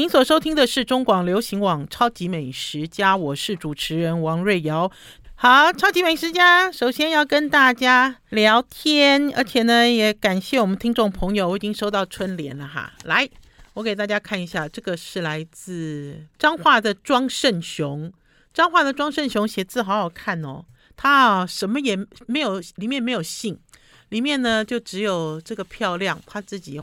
您所收听的是中广流行网《超级美食家》，我是主持人王瑞瑶。好，超级美食家，首先要跟大家聊天，而且呢，也感谢我们听众朋友，我已经收到春联了哈。来，我给大家看一下，这个是来自彰化的庄胜雄，彰化的庄胜雄写字好好看哦，他啊什么也没有，里面没有姓，里面呢就只有这个漂亮，他自己。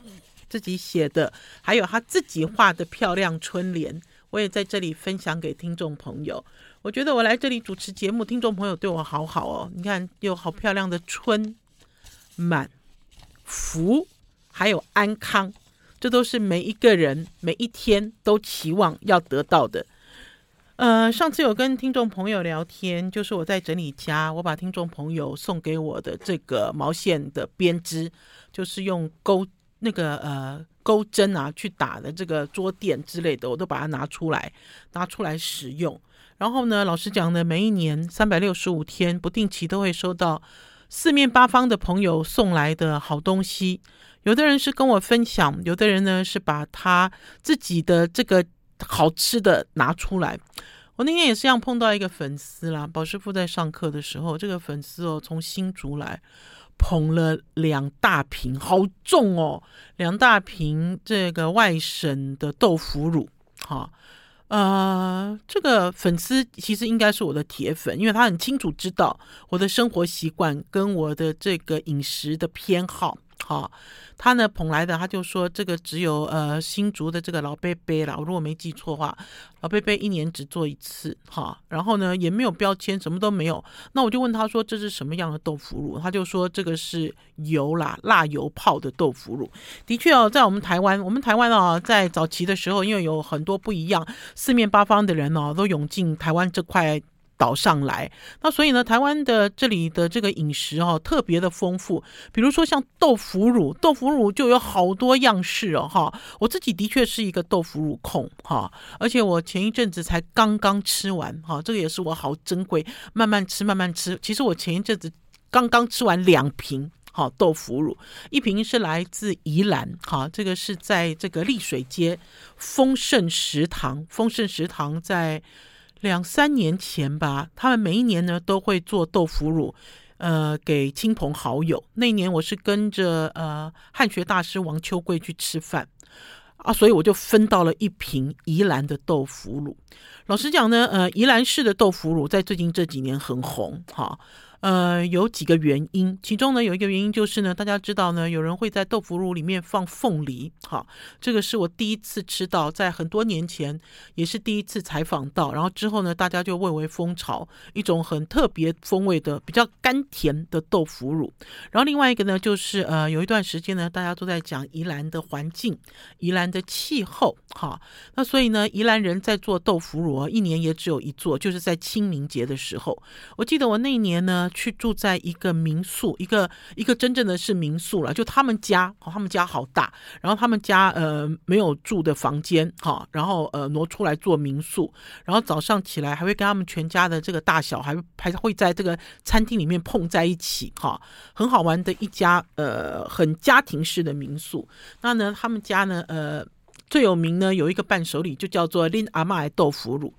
自己写的，还有他自己画的漂亮春联，我也在这里分享给听众朋友。我觉得我来这里主持节目，听众朋友对我好好哦。你看，有好漂亮的春、满、福，还有安康，这都是每一个人每一天都期望要得到的。呃，上次有跟听众朋友聊天，就是我在整理家，我把听众朋友送给我的这个毛线的编织，就是用钩。那个呃钩针啊，去打的这个桌垫之类的，我都把它拿出来，拿出来使用。然后呢，老实讲呢，每一年三百六十五天，不定期都会收到四面八方的朋友送来的好东西。有的人是跟我分享，有的人呢是把他自己的这个好吃的拿出来。我那天也是这样碰到一个粉丝啦，宝师傅在上课的时候，这个粉丝哦从新竹来。捧了两大瓶，好重哦！两大瓶这个外省的豆腐乳，哈，呃，这个粉丝其实应该是我的铁粉，因为他很清楚知道我的生活习惯跟我的这个饮食的偏好。好，他呢捧来的，他就说这个只有呃新竹的这个老贝贝啦，我如果没记错的话，老贝贝一年只做一次，哈，然后呢也没有标签，什么都没有。那我就问他说，这是什么样的豆腐乳？他就说这个是油啦，辣油泡的豆腐乳。的确哦，在我们台湾，我们台湾哦，在早期的时候，因为有很多不一样，四面八方的人哦都涌进台湾这块。岛上来，那所以呢，台湾的这里的这个饮食哦，特别的丰富。比如说像豆腐乳，豆腐乳就有好多样式哦，哈。我自己的确是一个豆腐乳控，哈。而且我前一阵子才刚刚吃完，哈，这个也是我好珍贵，慢慢吃，慢慢吃。其实我前一阵子刚刚吃完两瓶，哈，豆腐乳，一瓶是来自宜兰，哈，这个是在这个丽水街丰盛食堂，丰盛食堂在。两三年前吧，他们每一年呢都会做豆腐乳，呃，给亲朋好友。那年我是跟着呃汉学大师王秋桂去吃饭啊，所以我就分到了一瓶宜兰的豆腐乳。老实讲呢，呃，宜兰市的豆腐乳在最近这几年很红，哈。呃，有几个原因，其中呢有一个原因就是呢，大家知道呢，有人会在豆腐乳里面放凤梨，哈，这个是我第一次吃到，在很多年前也是第一次采访到，然后之后呢，大家就蔚为风潮，一种很特别风味的比较甘甜的豆腐乳。然后另外一个呢，就是呃，有一段时间呢，大家都在讲宜兰的环境、宜兰的气候，哈，那所以呢，宜兰人在做豆腐乳，一年也只有一做，就是在清明节的时候。我记得我那一年呢。去住在一个民宿，一个一个真正的是民宿了，就他们家，他们家好大，然后他们家呃没有住的房间，哈，然后呃挪出来做民宿，然后早上起来还会跟他们全家的这个大小还还会在这个餐厅里面碰在一起，哈，很好玩的一家呃很家庭式的民宿。那呢，他们家呢呃最有名呢有一个伴手礼就叫做林阿妈的豆腐乳。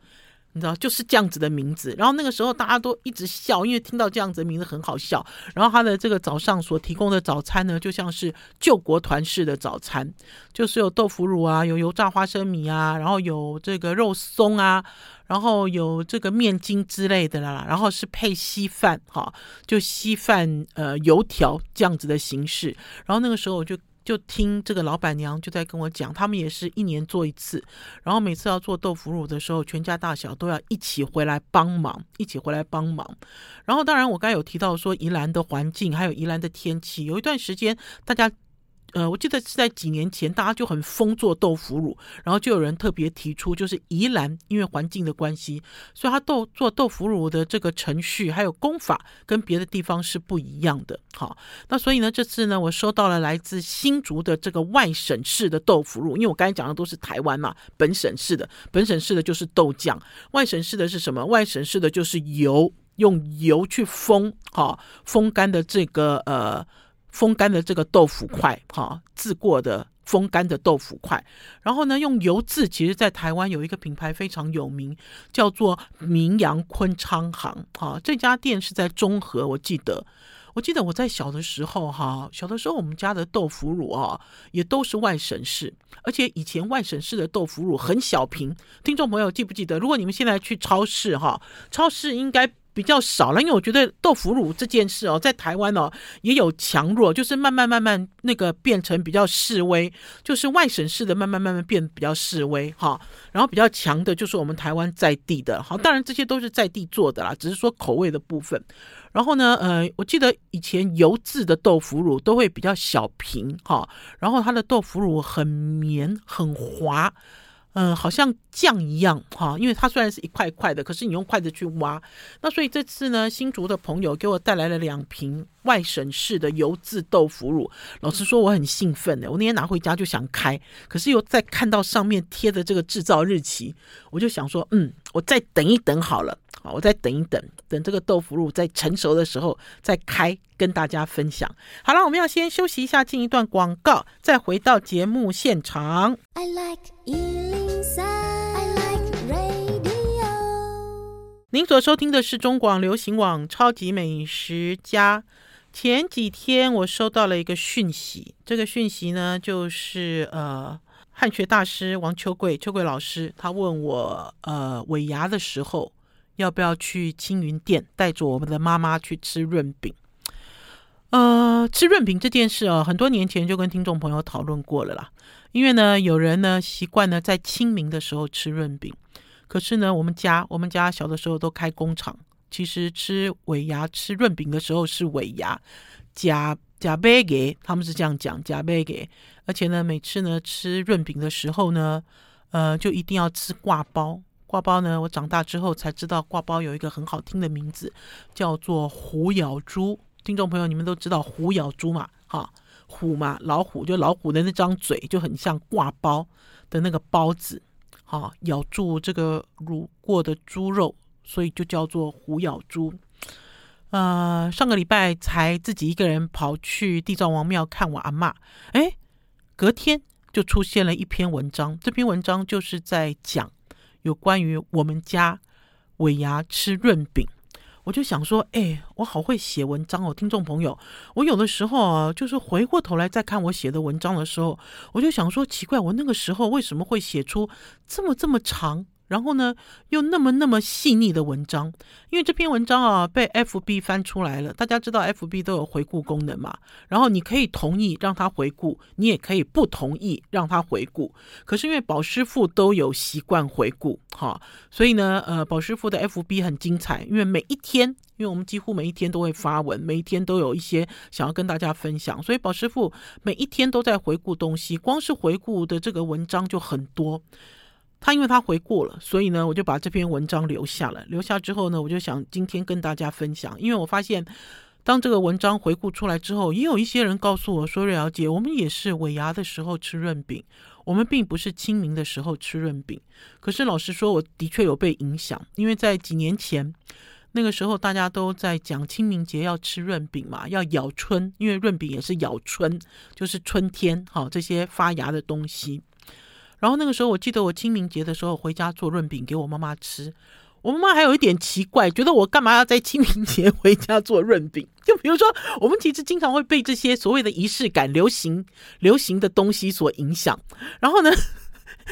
你知道，就是这样子的名字。然后那个时候大家都一直笑，因为听到这样子的名字很好笑。然后他的这个早上所提供的早餐呢，就像是救国团式的早餐，就是有豆腐乳啊，有油炸花生米啊，然后有这个肉松啊，然后有这个面筋之类的啦，然后是配稀饭，哈，就稀饭呃油条这样子的形式。然后那个时候我就。就听这个老板娘就在跟我讲，他们也是一年做一次，然后每次要做豆腐乳的时候，全家大小都要一起回来帮忙，一起回来帮忙。然后当然我刚才有提到说宜兰的环境，还有宜兰的天气，有一段时间大家。呃，我记得是在几年前，大家就很疯做豆腐乳，然后就有人特别提出，就是宜兰因为环境的关系，所以他豆做豆腐乳的这个程序还有功法跟别的地方是不一样的。好，那所以呢，这次呢，我收到了来自新竹的这个外省市的豆腐乳，因为我刚才讲的都是台湾嘛，本省市的，本省市的就是豆浆，外省市的是什么？外省市的就是油，用油去风，哈，风干的这个呃。风干的这个豆腐块，哈，自过的风干的豆腐块，然后呢，用油渍，其实在台湾有一个品牌非常有名，叫做名扬昆昌行。哈，这家店是在中和，我记得，我记得我在小的时候，哈，小的时候我们家的豆腐乳啊，也都是外省式，而且以前外省式的豆腐乳很小瓶。听众朋友记不记得？如果你们现在去超市，哈，超市应该。比较少了，因为我觉得豆腐乳这件事哦，在台湾哦也有强弱，就是慢慢慢慢那个变成比较示威，就是外省市的慢慢慢慢变比较示威哈，然后比较强的就是我们台湾在地的，好，当然这些都是在地做的啦，只是说口味的部分。然后呢，呃，我记得以前油渍的豆腐乳都会比较小瓶哈，然后它的豆腐乳很绵很滑。嗯，好像酱一样哈，因为它虽然是一块块的，可是你用筷子去挖。那所以这次呢，新竹的朋友给我带来了两瓶外省式的油渍豆腐乳。老实说，我很兴奋的，我那天拿回家就想开，可是又再看到上面贴的这个制造日期，我就想说，嗯，我再等一等好了。好，我再等一等，等这个豆腐乳在成熟的时候再开，跟大家分享。好了，我们要先休息一下，进一段广告，再回到节目现场。I like 您所收听的是中广流行网《超级美食家》。前几天我收到了一个讯息，这个讯息呢，就是呃，汉学大师王秋桂秋桂老师，他问我呃，尾牙的时候要不要去青云店，带着我们的妈妈去吃润饼。呃，吃润饼这件事哦，很多年前就跟听众朋友讨论过了啦。因为呢，有人呢习惯呢在清明的时候吃润饼。可是呢，我们家我们家小的时候都开工厂，其实吃尾牙吃润饼的时候是尾牙，假假贝给他们是这样讲假贝给，而且呢，每次呢吃润饼的时候呢，呃，就一定要吃挂包。挂包呢，我长大之后才知道挂包有一个很好听的名字，叫做虎咬猪。听众朋友，你们都知道虎咬猪嘛？哈，虎嘛，老虎就老虎的那张嘴就很像挂包的那个包子。好，咬住这个卤过的猪肉，所以就叫做虎咬猪。呃，上个礼拜才自己一个人跑去地藏王庙看我阿嬷，哎，隔天就出现了一篇文章。这篇文章就是在讲有关于我们家尾牙吃润饼。我就想说，哎，我好会写文章哦，听众朋友，我有的时候啊，就是回过头来再看我写的文章的时候，我就想说，奇怪，我那个时候为什么会写出这么这么长？然后呢，又那么那么细腻的文章，因为这篇文章啊被 FB 翻出来了。大家知道 FB 都有回顾功能嘛，然后你可以同意让他回顾，你也可以不同意让他回顾。可是因为宝师傅都有习惯回顾，哈，所以呢，呃，宝师傅的 FB 很精彩，因为每一天，因为我们几乎每一天都会发文，每一天都有一些想要跟大家分享，所以宝师傅每一天都在回顾东西，光是回顾的这个文章就很多。他因为他回过了，所以呢，我就把这篇文章留下了。留下之后呢，我就想今天跟大家分享。因为我发现，当这个文章回顾出来之后，也有一些人告诉我说：“瑞瑶姐，我们也是尾牙的时候吃润饼，我们并不是清明的时候吃润饼。”可是老实说，我的确有被影响，因为在几年前那个时候，大家都在讲清明节要吃润饼嘛，要咬春，因为润饼也是咬春，就是春天哈这些发芽的东西。然后那个时候，我记得我清明节的时候回家做润饼给我妈妈吃。我妈妈还有一点奇怪，觉得我干嘛要在清明节回家做润饼？就比如说，我们其实经常会被这些所谓的仪式感、流行、流行的东西所影响。然后呢，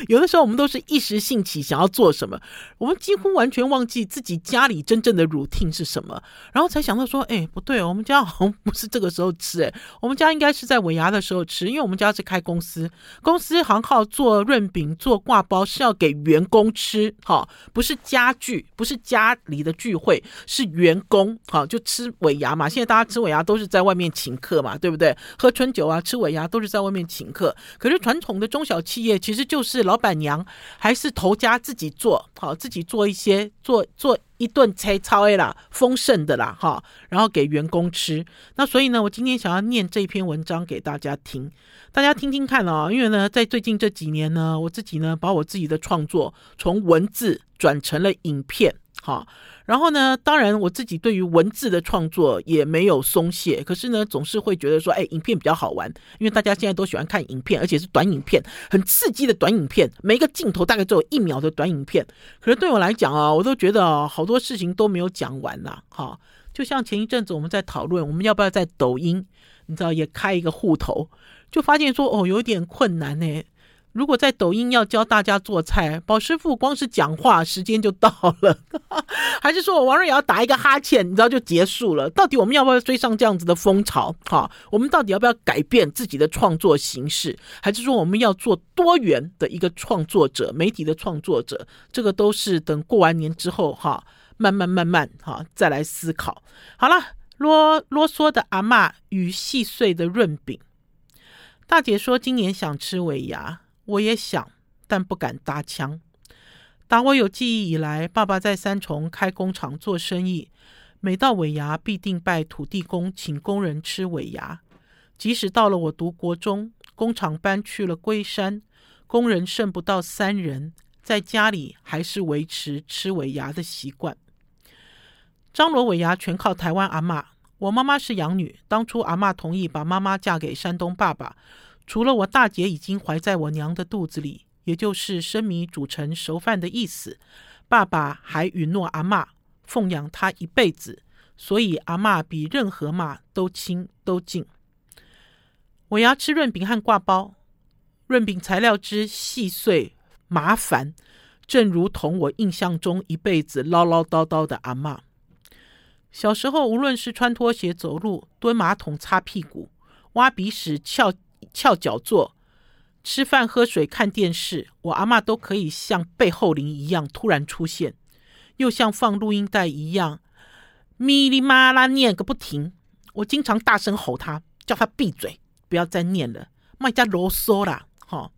有的时候我们都是一时兴起想要做什么，我们几乎完全忘记自己家里真正的 routine 是什么，然后才想到说，哎，不对，我们家好像不是这个时候吃，哎，我们家应该是在尾牙的时候吃，因为我们家是开公司，公司行号做润饼、做挂包是要给员工吃，哈，不是家聚，不是家里的聚会，是员工，哈，就吃尾牙嘛。现在大家吃尾牙都是在外面请客嘛，对不对？喝春酒啊，吃尾牙都是在外面请客。可是传统的中小企业其实就是。老板娘还是头家自己做好，自己做一些做做一顿菜超 A 啦，丰盛的啦哈，然后给员工吃。那所以呢，我今天想要念这篇文章给大家听，大家听听看哦。因为呢，在最近这几年呢，我自己呢把我自己的创作从文字转成了影片。哈。然后呢，当然我自己对于文字的创作也没有松懈，可是呢，总是会觉得说，哎，影片比较好玩，因为大家现在都喜欢看影片，而且是短影片，很刺激的短影片，每一个镜头大概只有一秒的短影片。可是对我来讲啊，我都觉得，好多事情都没有讲完呐，哈。就像前一阵子我们在讨论，我们要不要在抖音，你知道也开一个户头，就发现说，哦，有点困难呢。如果在抖音要教大家做菜，宝师傅光是讲话时间就到了，还是说我王瑞瑶打一个哈欠，你知道就结束了？到底我们要不要追上这样子的风潮？哈，我们到底要不要改变自己的创作形式？还是说我们要做多元的一个创作者、媒体的创作者？这个都是等过完年之后哈，慢慢慢慢哈再来思考。好了，啰啰嗦的阿嬷与细碎的润饼，大姐说今年想吃尾牙。我也想，但不敢搭腔。打我有记忆以来，爸爸在三重开工厂做生意，每到尾牙必定拜土地公，请工人吃尾牙。即使到了我读国中，工厂搬去了龟山，工人剩不到三人，在家里还是维持吃尾牙的习惯。张罗尾牙全靠台湾阿嬷。我妈妈是养女，当初阿嬷同意把妈妈嫁给山东爸爸。除了我大姐已经怀在我娘的肚子里，也就是生米煮成熟饭的意思，爸爸还允诺阿嬷奉养她一辈子，所以阿嬷比任何妈都亲都敬。尾牙吃润饼和挂包，润饼材料之细碎麻烦，正如同我印象中一辈子唠唠叨叨的阿嬷。小时候，无论是穿拖鞋走路、蹲马桶擦屁股、挖鼻屎、翘。翘脚坐，吃饭、喝水、看电视，我阿嬷都可以像背后灵一样突然出现，又像放录音带一样，咪哩嘛啦念个不停。我经常大声吼他，叫他闭嘴，不要再念了，卖家啰嗦啦！哈，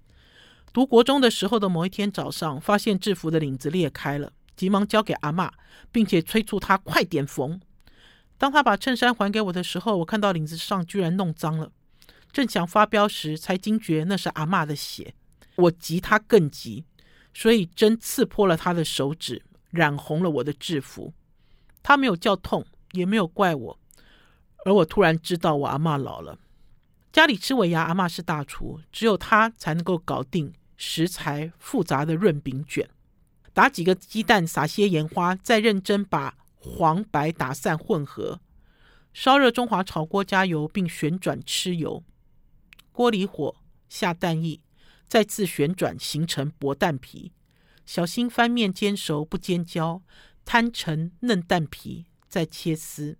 读国中的时候的某一天早上，发现制服的领子裂开了，急忙交给阿嬷，并且催促他快点缝。当他把衬衫还给我的时候，我看到领子上居然弄脏了。正想发飙时，才惊觉那是阿嬷的血。我急，他更急，所以针刺破了他的手指，染红了我的制服。他没有叫痛，也没有怪我。而我突然知道，我阿嬷老了。家里吃尾牙，阿嬷是大厨，只有她才能够搞定食材复杂的润饼卷。打几个鸡蛋，撒些盐花，再认真把黄白打散混合，烧热中华炒锅，加油，并旋转吃油。锅里火下蛋液，再次旋转形成薄蛋皮，小心翻面煎熟不煎焦，摊成嫩蛋皮，再切丝。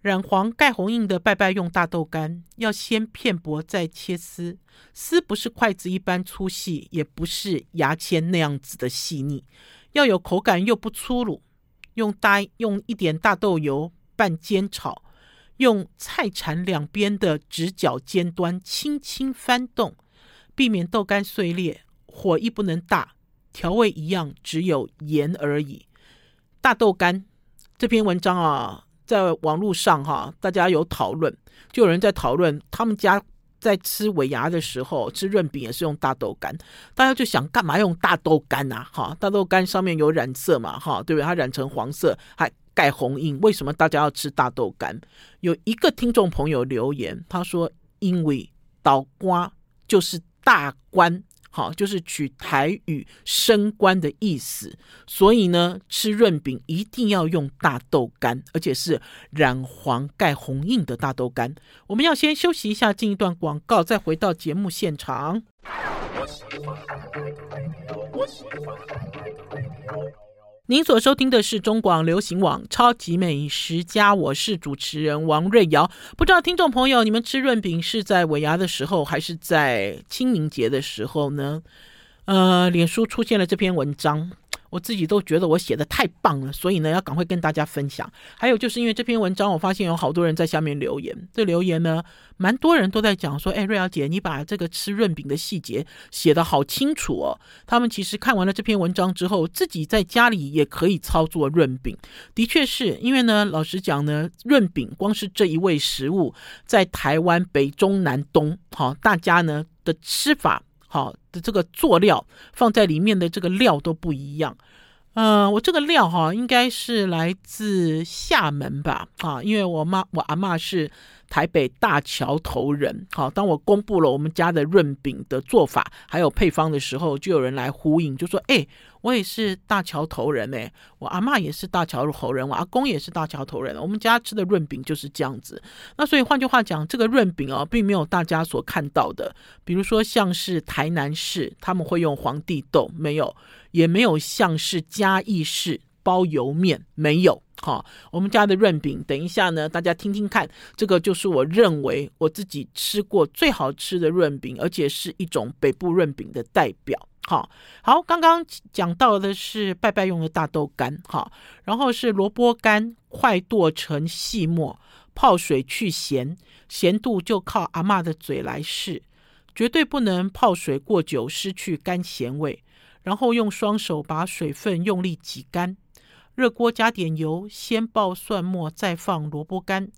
染黄盖红印的拜拜用大豆干，要先片薄再切丝，丝不是筷子一般粗细，也不是牙签那样子的细腻，要有口感又不粗鲁。用大用一点大豆油拌煎炒。用菜铲两边的直角尖端轻轻翻动，避免豆干碎裂。火亦不能大，调味一样，只有盐而已。大豆干这篇文章啊，在网络上哈、大家有讨论，就有人在讨论，他们家在吃尾牙的时候吃润饼也是用大豆干，大家就想干嘛用大豆干啊？哈，大豆干上面有染色嘛？哈，对不对？它染成黄色还。盖红印，为什么大家要吃大豆干？有一个听众朋友留言，他说：“因为倒瓜就是大官，好，就是取台语升官的意思，所以呢，吃润饼一定要用大豆干，而且是染黄盖红印的大豆干。”我们要先休息一下，进一段广告，再回到节目现场。您所收听的是中广流行网《超级美食家》，我是主持人王瑞瑶。不知道听众朋友，你们吃润饼是在尾牙的时候，还是在清明节的时候呢？呃，脸书出现了这篇文章。我自己都觉得我写的太棒了，所以呢，要赶快跟大家分享。还有就是因为这篇文章，我发现有好多人在下面留言。这留言呢，蛮多人都在讲说：“哎，瑞瑶姐，你把这个吃润饼的细节写得好清楚哦。”他们其实看完了这篇文章之后，自己在家里也可以操作润饼。的确是因为呢，老实讲呢，润饼光是这一味食物，在台湾北中南东，好，大家呢的吃法。好的，这个佐料放在里面的这个料都不一样，嗯，我这个料哈，应该是来自厦门吧？啊，因为我妈我阿妈是台北大桥头人。好，当我公布了我们家的润饼的做法还有配方的时候，就有人来呼应，就说：“哎，我也是大桥头人呢，我阿嬷也是大桥头人，我阿公也是大桥头人。我们家吃的润饼就是这样子。那所以换句话讲，这个润饼哦，并没有大家所看到的，比如说像是台南市他们会用皇帝豆，没有。”也没有像是嘉义市包油面，没有。好，我们家的润饼，等一下呢，大家听听看，这个就是我认为我自己吃过最好吃的润饼，而且是一种北部润饼的代表。好，好，刚刚讲到的是拜拜用的大豆干，好，然后是萝卜干，快剁成细末，泡水去咸，咸度就靠阿妈的嘴来试，绝对不能泡水过久，失去干咸味。然后用双手把水分用力挤干，热锅加点油，先爆蒜末，再放萝卜干，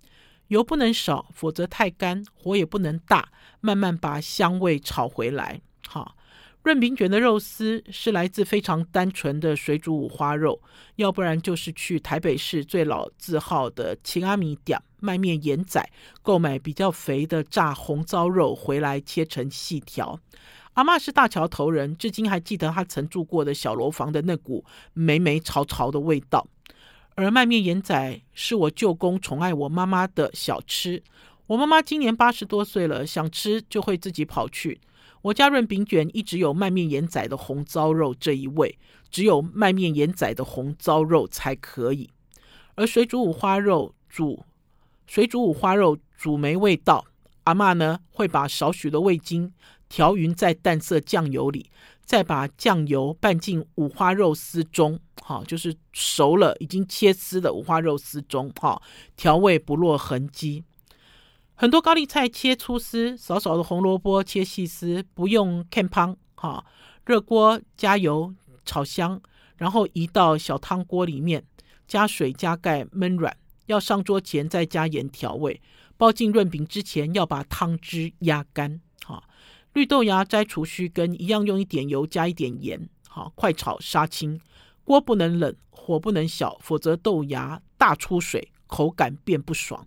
油不能少，否则太干，火也不能大，慢慢把香味炒回来。好，润饼卷的肉丝是来自非常单纯的水煮五花肉，要不然就是去台北市最老字号的秦阿米店卖面盐仔购买比较肥的炸红糟肉回来切成细条。阿嬷是大桥头人，至今还记得她曾住过的小楼房的那股霉霉潮潮的味道。而卖面盐仔是我舅公宠爱我妈妈的小吃。我妈妈今年八十多岁了，想吃就会自己跑去。我家润饼卷一直有卖面延仔的红糟肉这一味，只有卖面延仔的红糟肉才可以。而水煮五花肉煮水煮五花肉煮没味道，阿嬷呢会把少许的味精。调匀在淡色酱油里，再把酱油拌进五花肉丝中，好，就是熟了已经切丝的五花肉丝中，好，调味不落痕迹。很多高丽菜切粗丝，少少的红萝卜切细丝，不用看汤，哈，热锅加油炒香，然后移到小汤锅里面，加水加盖焖软。要上桌前再加盐调味，包进润饼之前要把汤汁压干，哈。绿豆芽摘除须根，一样用一点油加一点盐，好，快炒杀青。锅不能冷，火不能小，否则豆芽大出水，口感变不爽。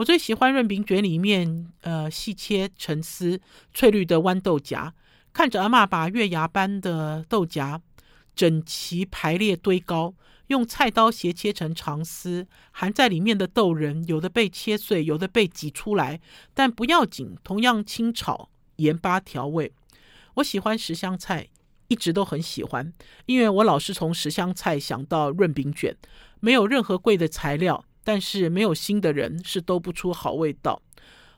我最喜欢润饼卷里面，呃，细切成丝翠绿的豌豆荚，看着阿嬷把月牙般的豆荚整齐排列堆高，用菜刀斜切成长丝，含在里面的豆仁有的被切碎，有的被挤出来，但不要紧，同样清炒。盐巴调味，我喜欢十香菜，一直都很喜欢，因为我老是从十香菜想到润饼卷，没有任何贵的材料，但是没有心的人是兜不出好味道。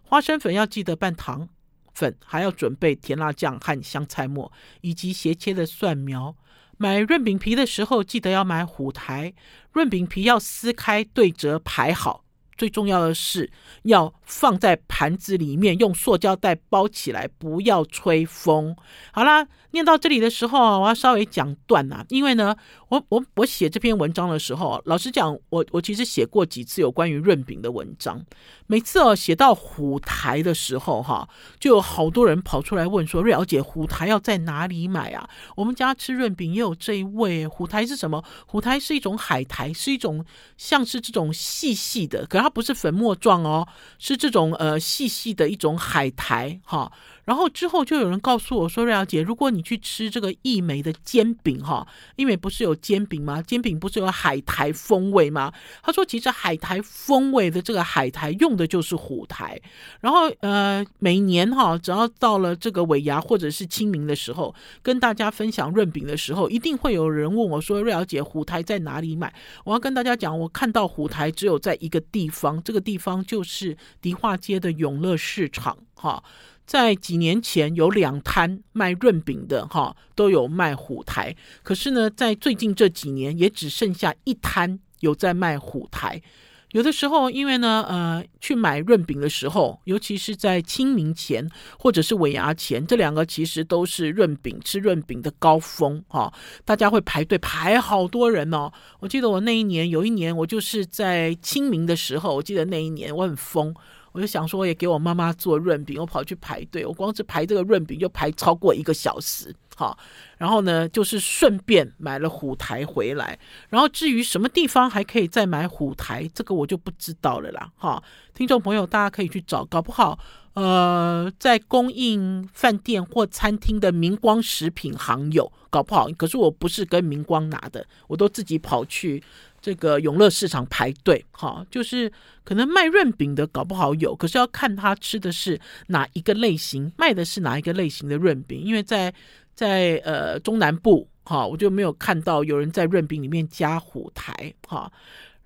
花生粉要记得拌糖粉，还要准备甜辣酱和香菜末，以及斜切的蒜苗。买润饼皮的时候，记得要买虎台，润饼皮要撕开对折排好。最重要的是要放在盘子里面，用塑胶袋包起来，不要吹风。好啦，念到这里的时候，我要稍微讲断啊，因为呢，我我我写这篇文章的时候，老实讲，我我其实写过几次有关于润饼的文章，每次哦写到虎台的时候，哈，就有好多人跑出来问说：“瑞肴姐，虎台要在哪里买啊？我们家吃润饼也有这一味。虎台是什么？虎台是一种海苔，是一种像是这种细细的，可它。不是粉末状哦，是这种呃细细的一种海苔哈。然后之后就有人告诉我说：“瑞瑶姐，如果你去吃这个义美的煎饼哈，义美不是有煎饼吗？煎饼不是有海苔风味吗？”他说：“其实海苔风味的这个海苔用的就是虎苔。然后呃，每年哈，只要到了这个尾牙或者是清明的时候，跟大家分享润饼的时候，一定会有人问我说：‘瑞瑶姐，虎苔在哪里买？’我要跟大家讲，我看到虎苔只有在一个地方，这个地方就是迪化街的永乐市场哈。”在几年前有两摊卖润饼的哈，都有卖虎台。可是呢，在最近这几年也只剩下一摊有在卖虎台。有的时候，因为呢，呃，去买润饼的时候，尤其是在清明前或者是尾牙前，这两个其实都是润饼吃润饼的高峰哈。大家会排队排好多人哦。我记得我那一年有一年，我就是在清明的时候，我记得那一年我很疯。我就想说，也给我妈妈做润饼，我跑去排队，我光是排这个润饼就排超过一个小时。哈。然后呢，就是顺便买了虎台回来。然后至于什么地方还可以再买虎台，这个我就不知道了啦，哈。听众朋友，大家可以去找，搞不好呃，在供应饭店或餐厅的明光食品行有，搞不好。可是我不是跟明光拿的，我都自己跑去。这个永乐市场排队，哈，就是可能卖润饼的搞不好有，可是要看他吃的是哪一个类型，卖的是哪一个类型的润饼，因为在在呃中南部，哈，我就没有看到有人在润饼里面加虎台，哈，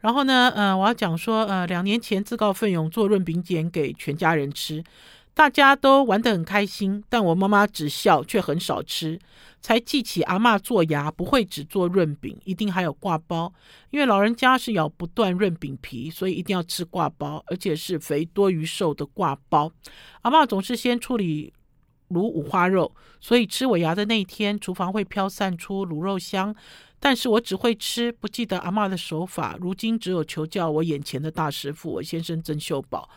然后呢，呃，我要讲说，呃，两年前自告奋勇做润饼卷给全家人吃。大家都玩得很开心，但我妈妈只笑却很少吃。才记起阿嬷做牙不会只做润饼，一定还有挂包，因为老人家是咬不断润饼皮，所以一定要吃挂包，而且是肥多于瘦的挂包。阿嬷总是先处理卤五花肉，所以吃我牙的那一天，厨房会飘散出卤肉香。但是我只会吃，不记得阿嬷的手法。如今只有求教我眼前的大师傅，我先生曾秀宝。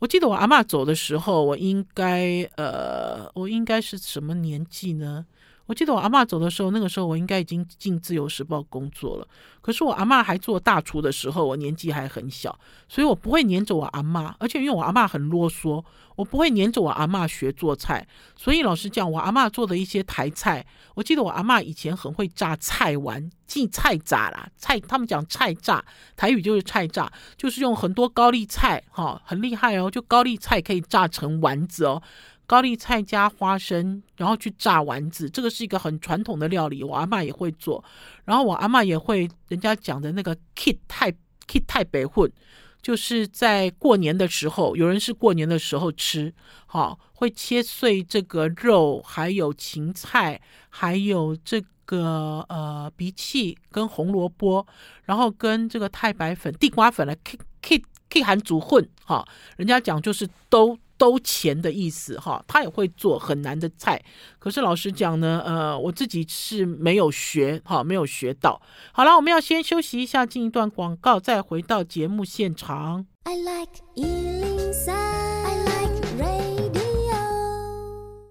我记得我阿嬷走的时候，我应该呃，我应该是什么年纪呢？我记得我阿妈走的时候，那个时候我应该已经进自由时报工作了。可是我阿妈还做大厨的时候，我年纪还很小，所以我不会黏着我阿妈。而且因为我阿妈很啰嗦，我不会黏着我阿妈学做菜。所以老实讲，我阿妈做的一些台菜，我记得我阿妈以前很会炸菜丸，即菜炸啦，菜他们讲菜炸，台语就是菜炸，就是用很多高丽菜，哈，很厉害哦，就高丽菜可以炸成丸子哦。高丽菜加花生，然后去炸丸子，这个是一个很传统的料理，我阿嬷也会做。然后我阿嬷也会人家讲的那个 “kit 太 kit 太北混”，就是在过年的时候，有人是过年的时候吃，好会切碎这个肉，还有芹菜，还有这个呃鼻涕跟红萝卜，然后跟这个太白粉、地瓜粉来 kit kit kit 含煮混，哈，人家讲就是都。兜钱的意思哈，他也会做很难的菜，可是老实讲呢，呃，我自己是没有学哈，没有学到。好了，我们要先休息一下，进一段广告，再回到节目现场。I like 103, I like radio。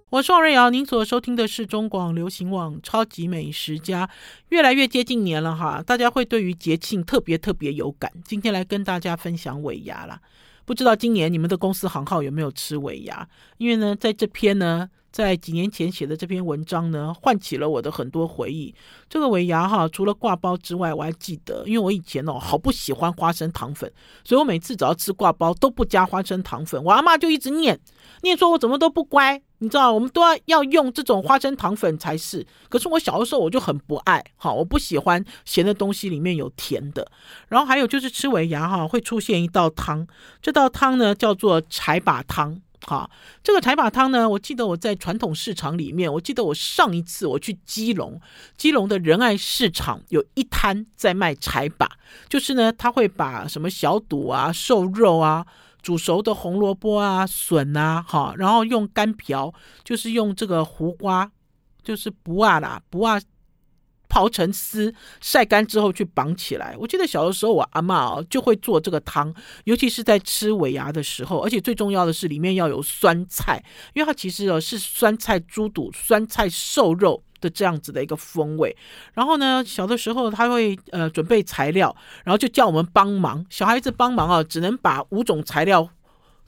我是王瑞瑶，您所收听的是中广流行网《超级美食家》。越来越接近年了哈，大家会对于节庆特别特别有感。今天来跟大家分享尾牙了。不知道今年你们的公司行号有没有吃尾牙？因为呢，在这篇呢，在几年前写的这篇文章呢，唤起了我的很多回忆。这个尾牙哈，除了挂包之外，我还记得，因为我以前哦，好不喜欢花生糖粉，所以我每次只要吃挂包都不加花生糖粉。我阿妈就一直念，念说我怎么都不乖。你知道，我们都要要用这种花生糖粉才是。可是我小的时候我就很不爱，哈，我不喜欢咸的东西里面有甜的。然后还有就是吃尾牙哈，会出现一道汤，这道汤呢叫做柴把汤，哈，这个柴把汤呢，我记得我在传统市场里面，我记得我上一次我去基隆，基隆的仁爱市场有一摊在卖柴把，就是呢他会把什么小肚啊、瘦肉啊。煮熟的红萝卜啊、笋啊，哈，然后用干瓢，就是用这个胡瓜，就是不啊啦，不啊，刨成丝，晒干之后去绑起来。我记得小的时候，我阿嬷哦就会做这个汤，尤其是在吃尾牙的时候，而且最重要的是里面要有酸菜，因为它其实哦是酸菜猪肚、酸菜瘦肉。的这样子的一个风味，然后呢，小的时候他会呃准备材料，然后就叫我们帮忙，小孩子帮忙啊，只能把五种材料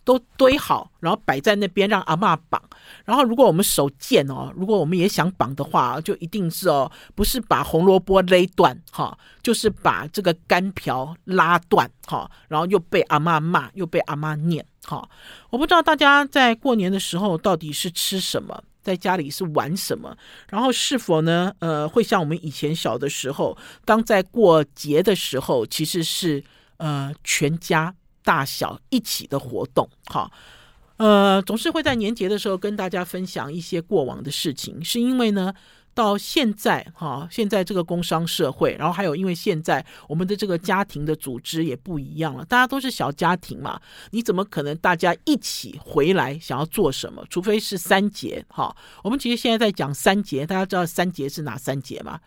都堆好，然后摆在那边让阿嬷绑。然后如果我们手贱哦，如果我们也想绑的话，就一定是哦，不是把红萝卜勒断哈，就是把这个干瓢拉断哈，然后又被阿嬷骂，又被阿嬷念哈。我不知道大家在过年的时候到底是吃什么。在家里是玩什么？然后是否呢？呃，会像我们以前小的时候，当在过节的时候，其实是呃全家大小一起的活动，哈，呃，总是会在年节的时候跟大家分享一些过往的事情，是因为呢。到现在哈，现在这个工商社会，然后还有因为现在我们的这个家庭的组织也不一样了，大家都是小家庭嘛，你怎么可能大家一起回来想要做什么？除非是三节哈。我们其实现在在讲三节，大家知道三节是哪三节吗？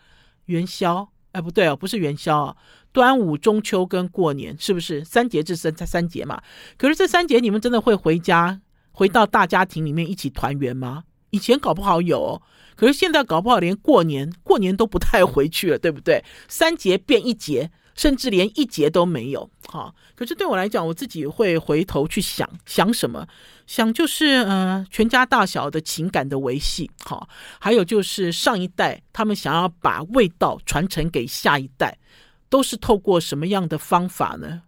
元宵，哎，不对哦，不是元宵啊，端午、中秋跟过年，是不是三节是三三节嘛？可是这三节你们真的会回家回到大家庭里面一起团圆吗？以前搞不好有，可是现在搞不好连过年过年都不太回去了，对不对？三节变一节，甚至连一节都没有。好，可是对我来讲，我自己会回头去想想什么？想就是呃，全家大小的情感的维系。好，还有就是上一代他们想要把味道传承给下一代，都是透过什么样的方法呢？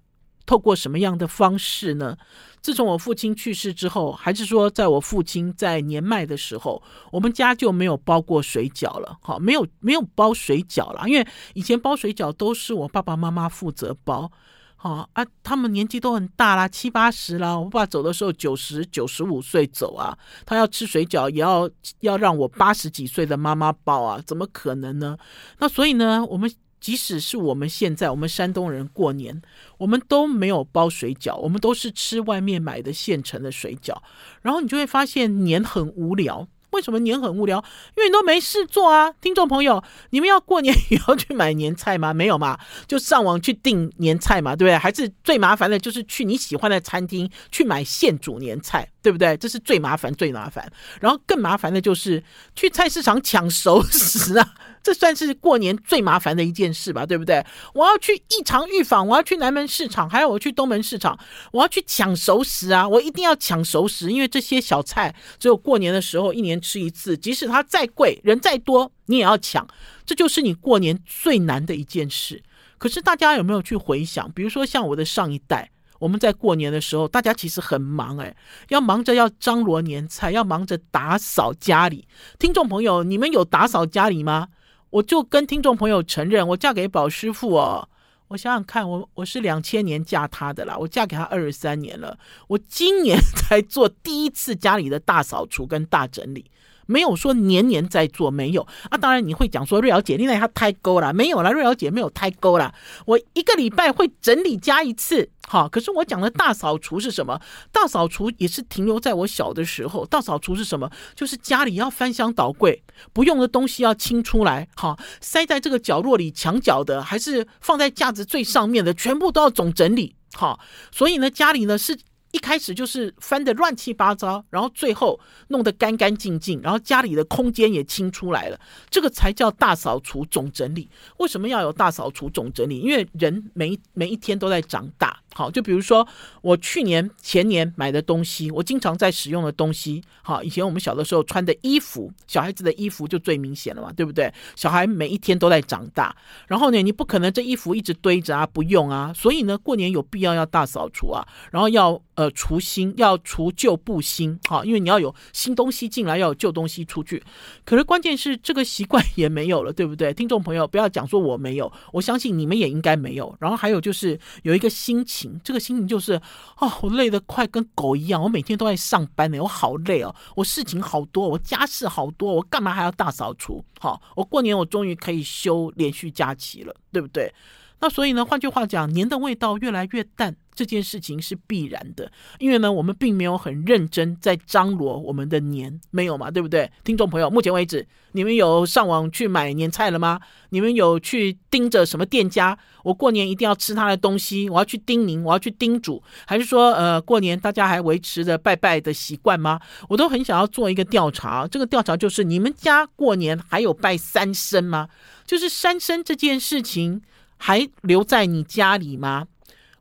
透过什么样的方式呢？自从我父亲去世之后，还是说在我父亲在年迈的时候，我们家就没有包过水饺了。好，没有没有包水饺了，因为以前包水饺都是我爸爸妈妈负责包。好啊，他们年纪都很大啦，七八十了。我爸走的时候九十九十五岁走啊，他要吃水饺也要要让我八十几岁的妈妈包啊，怎么可能呢？那所以呢，我们。即使是我们现在，我们山东人过年，我们都没有包水饺，我们都是吃外面买的现成的水饺。然后你就会发现年很无聊。为什么年很无聊？因为你都没事做啊！听众朋友，你们要过年也要去买年菜吗？没有嘛，就上网去订年菜嘛，对不对？还是最麻烦的就是去你喜欢的餐厅去买现煮年菜。对不对？这是最麻烦、最麻烦。然后更麻烦的就是去菜市场抢熟食啊！这算是过年最麻烦的一件事吧？对不对？我要去异常预防，我要去南门市场，还有我去东门市场，我要去抢熟食啊！我一定要抢熟食，因为这些小菜只有过年的时候一年吃一次，即使它再贵，人再多，你也要抢。这就是你过年最难的一件事。可是大家有没有去回想？比如说像我的上一代。我们在过年的时候，大家其实很忙哎，要忙着要张罗年菜，要忙着打扫家里。听众朋友，你们有打扫家里吗？我就跟听众朋友承认，我嫁给宝师傅哦。我想想看，我我是两千年嫁他的啦，我嫁给他二十三年了，我今年才做第一次家里的大扫除跟大整理。没有说年年在做，没有啊。当然你会讲说瑞瑶姐，你那他太高了，没有啦，瑞瑶姐没有太高了。我一个礼拜会整理家一次，好。可是我讲的大扫除是什么？大扫除也是停留在我小的时候。大扫除是什么？就是家里要翻箱倒柜，不用的东西要清出来，好，塞在这个角落里墙角的，还是放在架子最上面的，全部都要总整理，好。所以呢，家里呢是。一开始就是翻的乱七八糟，然后最后弄得干干净净，然后家里的空间也清出来了，这个才叫大扫除总整理。为什么要有大扫除总整理？因为人每每一天都在长大。好，就比如说我去年前年买的东西，我经常在使用的东西，好，以前我们小的时候穿的衣服，小孩子的衣服就最明显了嘛，对不对？小孩每一天都在长大，然后呢，你不可能这衣服一直堆着啊，不用啊，所以呢，过年有必要要大扫除啊，然后要呃除新，要除旧布新，好，因为你要有新东西进来，要有旧东西出去。可是关键是这个习惯也没有了，对不对？听众朋友，不要讲说我没有，我相信你们也应该没有。然后还有就是有一个心这个心情就是，哦，我累得快跟狗一样，我每天都在上班呢，我好累哦，我事情好多，我家事好多，我干嘛还要大扫除？好，我过年我终于可以休连续假期了，对不对？那所以呢，换句话讲，年的味道越来越淡。这件事情是必然的，因为呢，我们并没有很认真在张罗我们的年，没有嘛，对不对？听众朋友，目前为止，你们有上网去买年菜了吗？你们有去盯着什么店家？我过年一定要吃他的东西，我要去叮咛，我要去叮嘱，还是说，呃，过年大家还维持着拜拜的习惯吗？我都很想要做一个调查，这个调查就是你们家过年还有拜三牲吗？就是三牲这件事情还留在你家里吗？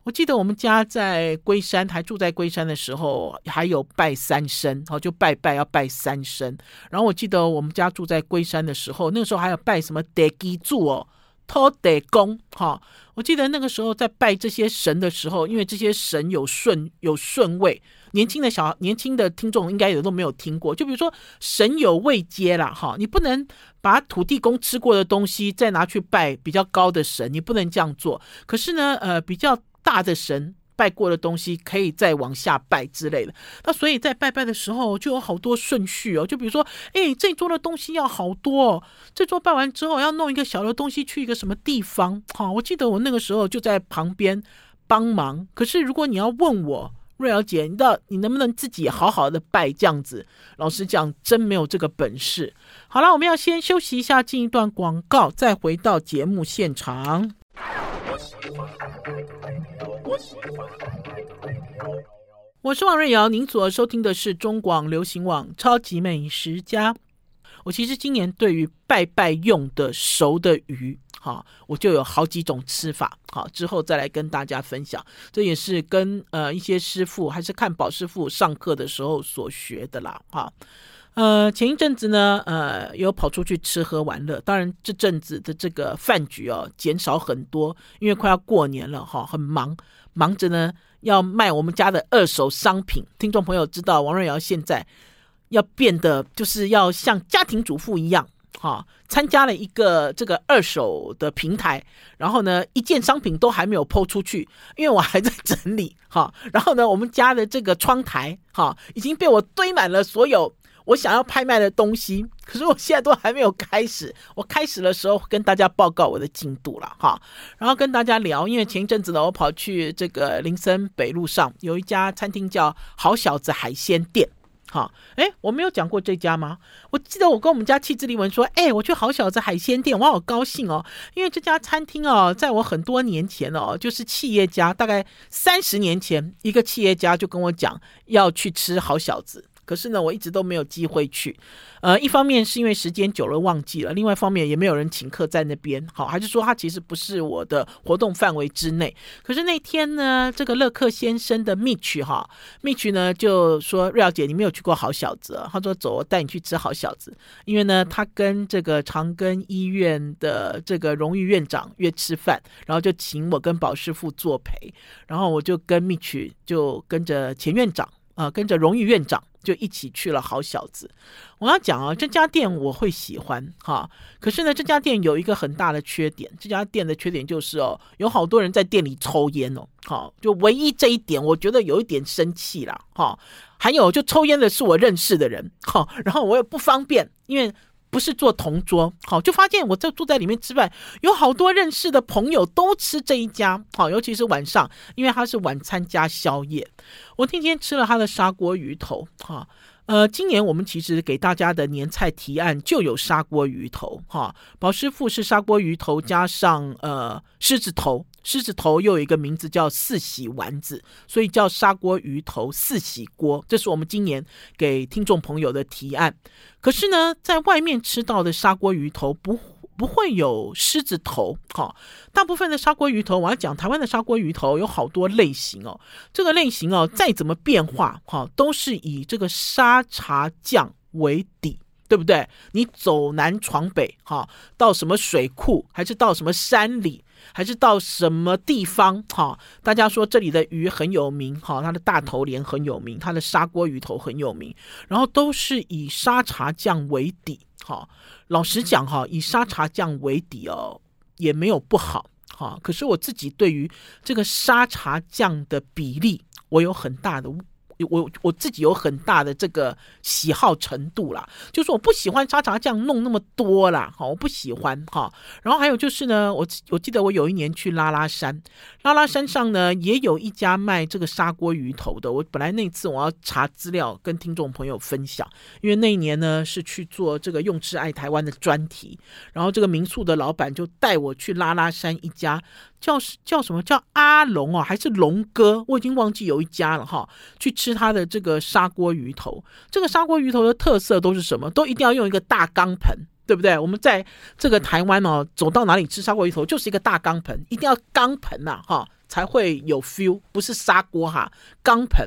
我记得我们家在龟山，还住在龟山的时候，还有拜三牲，好，就拜拜要拜三牲。然后我记得我们家住在龟山的时候，那个时候还有拜什么德基柱哦、托德公，哈。我记得那个时候在拜这些神的时候，因为这些神有顺有顺位，年轻的小年轻的听众应该也都没有听过。就比如说神有位阶啦，哈，你不能把土地公吃过的东西再拿去拜比较高的神，你不能这样做。可是呢，呃，比较。大的神拜过的东西可以再往下拜之类的，那所以在拜拜的时候就有好多顺序哦，就比如说，哎，这桌的东西要好多哦，这桌拜完之后要弄一个小的东西去一个什么地方？好，我记得我那个时候就在旁边帮忙。可是如果你要问我，瑞瑶姐，你到你能不能自己好好的拜这样子？老实讲，真没有这个本事。好了，我们要先休息一下，进一段广告，再回到节目现场。我是王瑞瑶，您所收听的是中广流行网《超级美食家》。我其实今年对于拜拜用的熟的鱼，哈，我就有好几种吃法，好，之后再来跟大家分享。这也是跟呃一些师傅，还是看宝师傅上课的时候所学的啦，哈。呃，前一阵子呢，呃，有跑出去吃喝玩乐。当然，这阵子的这个饭局哦，减少很多，因为快要过年了哈，很忙，忙着呢要卖我们家的二手商品。听众朋友知道，王瑞瑶现在要变得就是要像家庭主妇一样，哈，参加了一个这个二手的平台，然后呢，一件商品都还没有抛出去，因为我还在整理哈。然后呢，我们家的这个窗台哈，已经被我堆满了所有。我想要拍卖的东西，可是我现在都还没有开始。我开始的时候跟大家报告我的进度了哈，然后跟大家聊，因为前一阵子呢，我跑去这个林森北路上有一家餐厅叫好小子海鲜店，哈，哎，我没有讲过这家吗？我记得我跟我们家气质丽文说，哎，我去好小子海鲜店，我好高兴哦，因为这家餐厅哦，在我很多年前哦，就是企业家，大概三十年前，一个企业家就跟我讲要去吃好小子。可是呢，我一直都没有机会去，呃，一方面是因为时间久了忘记了，另外一方面也没有人请客在那边，好，还是说他其实不是我的活动范围之内。可是那天呢，这个乐克先生的 Mitch 哈，Mitch 呢就说瑞瑶姐，你没有去过好小子，他说走，我带你去吃好小子，因为呢，他跟这个长庚医院的这个荣誉院长约吃饭，然后就请我跟宝师傅作陪，然后我就跟 Mitch 就跟着前院长啊、跟着荣誉院长。就一起去了好小子，我要讲啊，这家店我会喜欢哈。可是呢，这家店有一个很大的缺点，这家店的缺点就是哦，有好多人在店里抽烟哦。好，就唯一这一点，我觉得有一点生气啦哈。还有，就抽烟的是我认识的人哈，然后我也不方便，因为。不是坐同桌，好，就发现我这坐在里面吃饭，有好多认识的朋友都吃这一家，好，尤其是晚上，因为它是晚餐加宵夜。我那天吃了他的砂锅鱼头，哈，呃，今年我们其实给大家的年菜提案就有砂锅鱼头，哈，宝师傅是砂锅鱼头加上呃狮子头。狮子头又有一个名字叫四喜丸子，所以叫砂锅鱼头四喜锅。这是我们今年给听众朋友的提案。可是呢，在外面吃到的砂锅鱼头不不会有狮子头，哈。大部分的砂锅鱼头，我要讲台湾的砂锅鱼头有好多类型哦。这个类型哦，再怎么变化，哈，都是以这个沙茶酱为底，对不对？你走南闯北，哈，到什么水库，还是到什么山里？还是到什么地方哈？大家说这里的鱼很有名哈，它的大头鲢很有名，它的砂锅鱼头很有名，然后都是以沙茶酱为底哈。老实讲哈，以沙茶酱为底哦，也没有不好哈。可是我自己对于这个沙茶酱的比例，我有很大的。我我自己有很大的这个喜好程度啦，就是我不喜欢沙茶酱弄那么多啦，哈，我不喜欢哈。然后还有就是呢，我我记得我有一年去拉拉山，拉拉山上呢也有一家卖这个砂锅鱼头的。我本来那次我要查资料跟听众朋友分享，因为那一年呢是去做这个用吃爱台湾的专题，然后这个民宿的老板就带我去拉拉山一家。叫叫什么叫阿龙哦，还是龙哥？我已经忘记有一家了哈。去吃他的这个砂锅鱼头，这个砂锅鱼头的特色都是什么？都一定要用一个大钢盆，对不对？我们在这个台湾哦，走到哪里吃砂锅鱼头就是一个大钢盆，一定要钢盆呐哈，才会有 feel，不是砂锅哈，钢盆。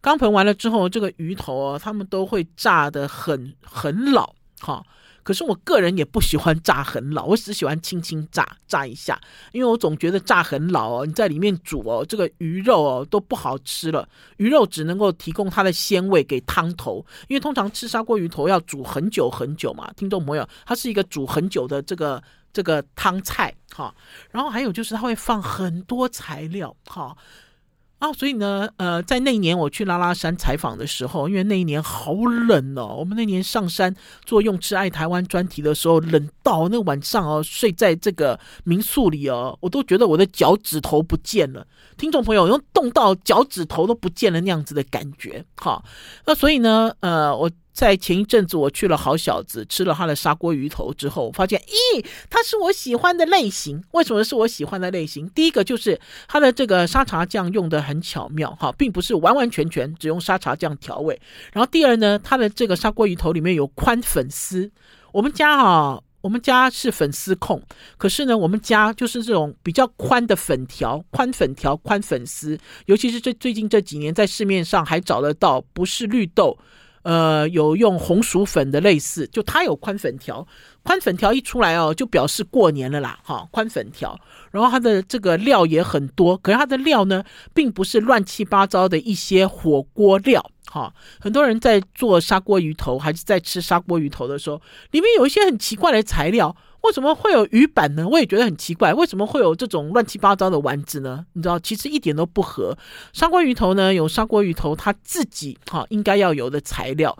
钢盆完了之后，这个鱼头哦，他们都会炸得很很老哈。可是我个人也不喜欢炸很老，我只喜欢轻轻炸炸一下，因为我总觉得炸很老哦，你在里面煮哦，这个鱼肉哦都不好吃了，鱼肉只能够提供它的鲜味给汤头，因为通常吃砂锅鱼头要煮很久很久嘛，听众朋友，它是一个煮很久的这个这个汤菜哈，然后还有就是它会放很多材料哈。啊，所以呢，呃，在那一年我去拉拉山采访的时候，因为那一年好冷哦，我们那年上山做用吃爱台湾专题的时候，冷到那晚上哦，睡在这个民宿里哦，我都觉得我的脚趾头不见了。听众朋友，用冻到脚趾头都不见了那样子的感觉，哈。那所以呢，呃，我在前一阵子我去了好小子，吃了他的砂锅鱼头之后，发现，咦，它是我喜欢的类型。为什么是我喜欢的类型？第一个就是它的这个沙茶酱用得很巧妙，哈，并不是完完全全只用沙茶酱调味。然后第二呢，它的这个砂锅鱼头里面有宽粉丝，我们家哈。我们家是粉丝控，可是呢，我们家就是这种比较宽的粉条、宽粉条、宽粉丝，尤其是这最近这几年，在市面上还找得到，不是绿豆，呃，有用红薯粉的类似，就它有宽粉条，宽粉条一出来哦，就表示过年了啦，哈，宽粉条，然后它的这个料也很多，可是它的料呢，并不是乱七八糟的一些火锅料。哈，很多人在做砂锅鱼头，还是在吃砂锅鱼头的时候，里面有一些很奇怪的材料。为什么会有鱼板呢？我也觉得很奇怪。为什么会有这种乱七八糟的丸子呢？你知道，其实一点都不合。砂锅鱼头呢，有砂锅鱼头它自己哈应该要有的材料。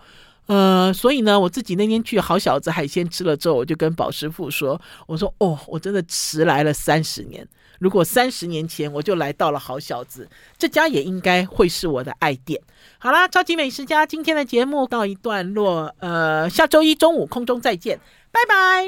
呃，所以呢，我自己那天去好小子海鲜吃了之后，我就跟宝师傅说：“我说哦，我真的迟来了三十年。如果三十年前我就来到了好小子，这家也应该会是我的爱店。”好啦，超级美食家今天的节目告一段落。呃，下周一中午空中再见，拜拜。